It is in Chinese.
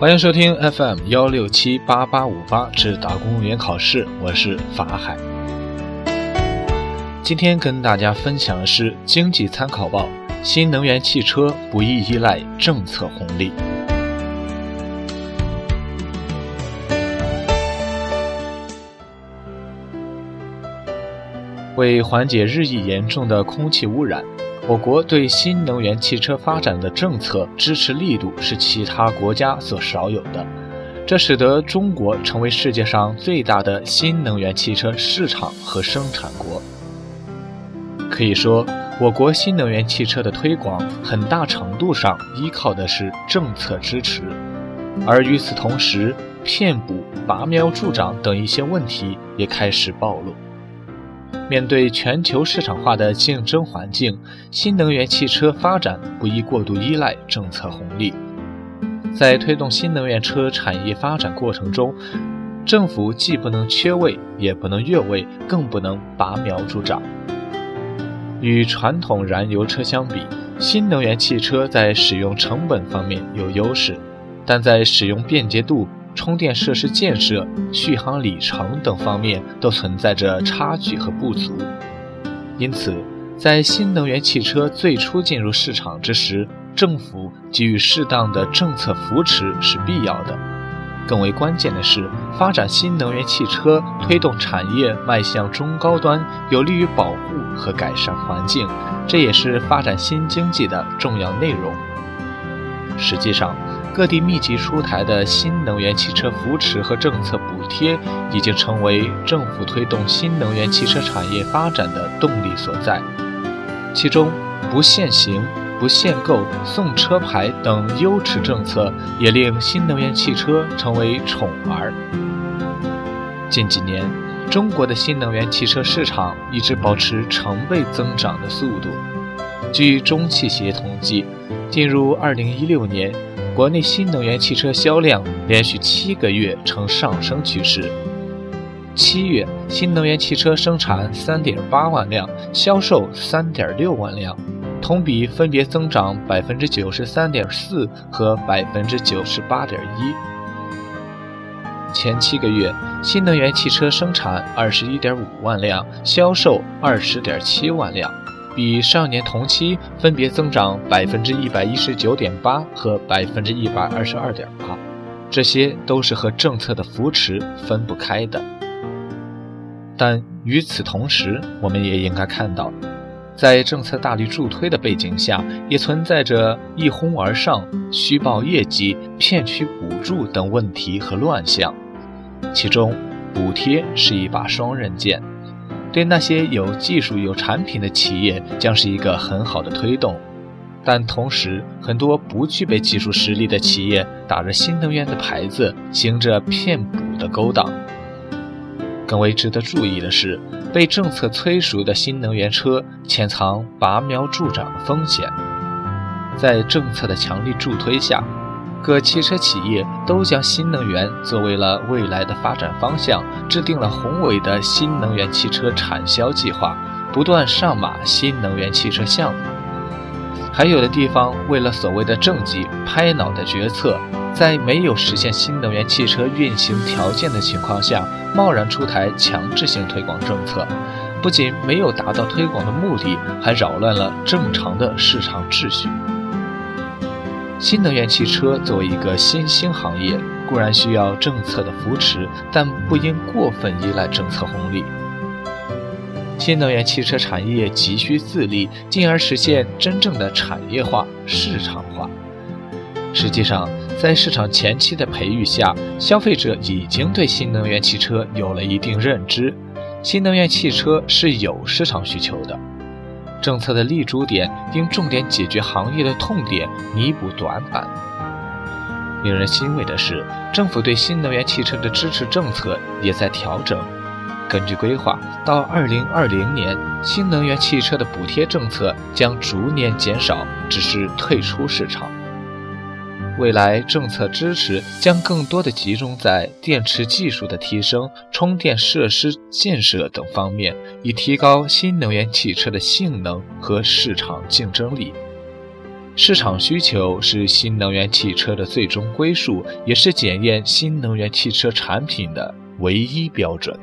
欢迎收听 FM 幺六七八八五八至打工公务员考试，我是法海。今天跟大家分享的是经济参考报：新能源汽车不宜依赖政策红利。为缓解日益严重的空气污染。我国对新能源汽车发展的政策支持力度是其他国家所少有的，这使得中国成为世界上最大的新能源汽车市场和生产国。可以说，我国新能源汽车的推广很大程度上依靠的是政策支持，而与此同时，骗补、拔苗助长等一些问题也开始暴露。面对全球市场化的竞争环境，新能源汽车发展不宜过度依赖政策红利。在推动新能源车产业发展过程中，政府既不能缺位，也不能越位，更不能拔苗助长。与传统燃油车相比，新能源汽车在使用成本方面有优势，但在使用便捷度。充电设施建设、续航里程等方面都存在着差距和不足，因此，在新能源汽车最初进入市场之时，政府给予适当的政策扶持是必要的。更为关键的是，发展新能源汽车，推动产业迈向中高端，有利于保护和改善环境，这也是发展新经济的重要内容。实际上，各地密集出台的新能源汽车扶持和政策补贴，已经成为政府推动新能源汽车产业发展的动力所在。其中，不限行、不限购、送车牌等优质政策，也令新能源汽车成为宠儿。近几年，中国的新能源汽车市场一直保持成倍增长的速度。据中汽协统计，进入2016年。国内新能源汽车销量连续七个月呈上升趋势。七月，新能源汽车生产三点八万辆，销售三点六万辆，同比分别增长百分之九十三点四和百分之九十八点一。前七个月，新能源汽车生产二十一点五万辆，销售二十点七万辆。比上年同期分别增长百分之一百一十九点八和百分之一百二十二点八，这些都是和政策的扶持分不开的。但与此同时，我们也应该看到，在政策大力助推的背景下，也存在着一哄而上、虚报业绩、骗取补助等问题和乱象。其中，补贴是一把双刃剑。对那些有技术、有产品的企业，将是一个很好的推动，但同时，很多不具备技术实力的企业，打着新能源的牌子，行着骗补的勾当。更为值得注意的是，被政策催熟的新能源车，潜藏拔苗助长的风险。在政策的强力助推下，各汽车企业都将新能源作为了未来的发展方向，制定了宏伟的新能源汽车产销计划，不断上马新能源汽车项目。还有的地方为了所谓的政绩，拍脑袋决策，在没有实现新能源汽车运行条件的情况下，贸然出台强制性推广政策，不仅没有达到推广的目的，还扰乱了正常的市场秩序。新能源汽车作为一个新兴行业，固然需要政策的扶持，但不应过分依赖政策红利。新能源汽车产业急需自立，进而实现真正的产业化、市场化。实际上，在市场前期的培育下，消费者已经对新能源汽车有了一定认知，新能源汽车是有市场需求的。政策的立足点应重点解决行业的痛点，弥补短板。令人欣慰的是，政府对新能源汽车的支持政策也在调整。根据规划，到2020年，新能源汽车的补贴政策将逐年减少，只是退出市场。未来政策支持将更多的集中在电池技术的提升、充电设施建设等方面，以提高新能源汽车的性能和市场竞争力。市场需求是新能源汽车的最终归属，也是检验新能源汽车产品的唯一标准。